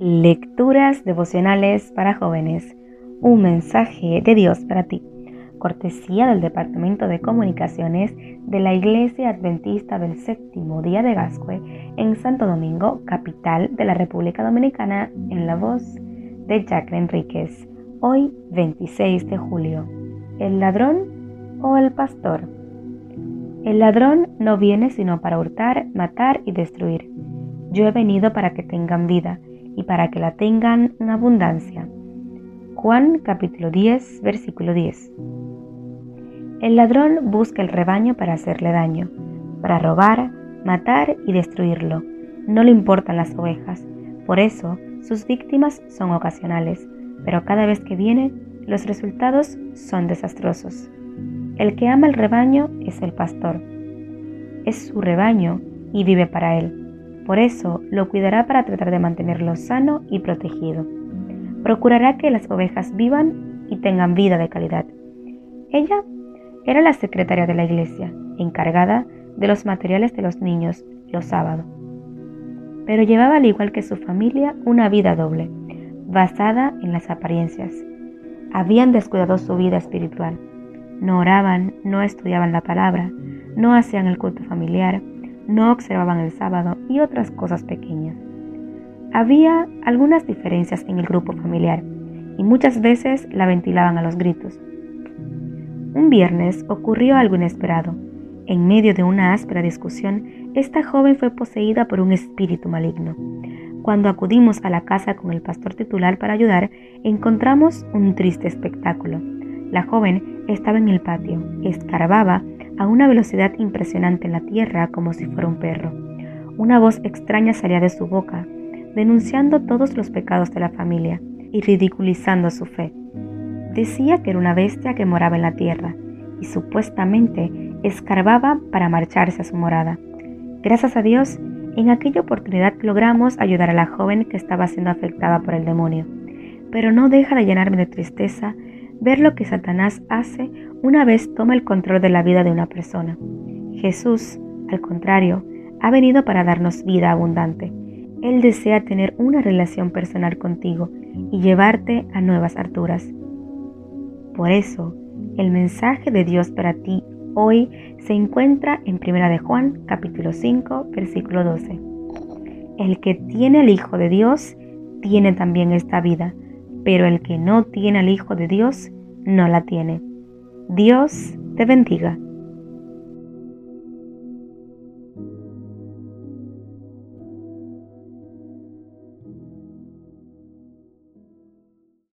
Lecturas devocionales para jóvenes. Un mensaje de Dios para ti. Cortesía del Departamento de Comunicaciones de la Iglesia Adventista del Séptimo Día de Gascue en Santo Domingo, capital de la República Dominicana, en la voz de Jacqueline Enríquez. Hoy, 26 de julio. ¿El ladrón o el pastor? El ladrón no viene sino para hurtar, matar y destruir. Yo he venido para que tengan vida y para que la tengan en abundancia. Juan capítulo 10, versículo 10. El ladrón busca el rebaño para hacerle daño, para robar, matar y destruirlo. No le importan las ovejas, por eso sus víctimas son ocasionales, pero cada vez que viene, los resultados son desastrosos. El que ama el rebaño es el pastor. Es su rebaño y vive para él. Por eso lo cuidará para tratar de mantenerlo sano y protegido. Procurará que las ovejas vivan y tengan vida de calidad. Ella era la secretaria de la iglesia, encargada de los materiales de los niños los sábados. Pero llevaba al igual que su familia una vida doble, basada en las apariencias. Habían descuidado su vida espiritual. No oraban, no estudiaban la palabra, no hacían el culto familiar, no observaban el sábado y otras cosas pequeñas. Había algunas diferencias en el grupo familiar y muchas veces la ventilaban a los gritos. Un viernes ocurrió algo inesperado. En medio de una áspera discusión, esta joven fue poseída por un espíritu maligno. Cuando acudimos a la casa con el pastor titular para ayudar, encontramos un triste espectáculo. La joven estaba en el patio, escarbaba a una velocidad impresionante en la tierra como si fuera un perro. Una voz extraña salía de su boca, denunciando todos los pecados de la familia y ridiculizando su fe. Decía que era una bestia que moraba en la tierra y supuestamente escarbaba para marcharse a su morada. Gracias a Dios, en aquella oportunidad logramos ayudar a la joven que estaba siendo afectada por el demonio. Pero no deja de llenarme de tristeza ver lo que Satanás hace una vez toma el control de la vida de una persona. Jesús, al contrario, ha venido para darnos vida abundante. Él desea tener una relación personal contigo y llevarte a nuevas alturas. Por eso, el mensaje de Dios para ti hoy se encuentra en 1 de Juan capítulo 5 versículo 12. El que tiene el Hijo de Dios tiene también esta vida pero el que no tiene al Hijo de Dios no la tiene. Dios te bendiga.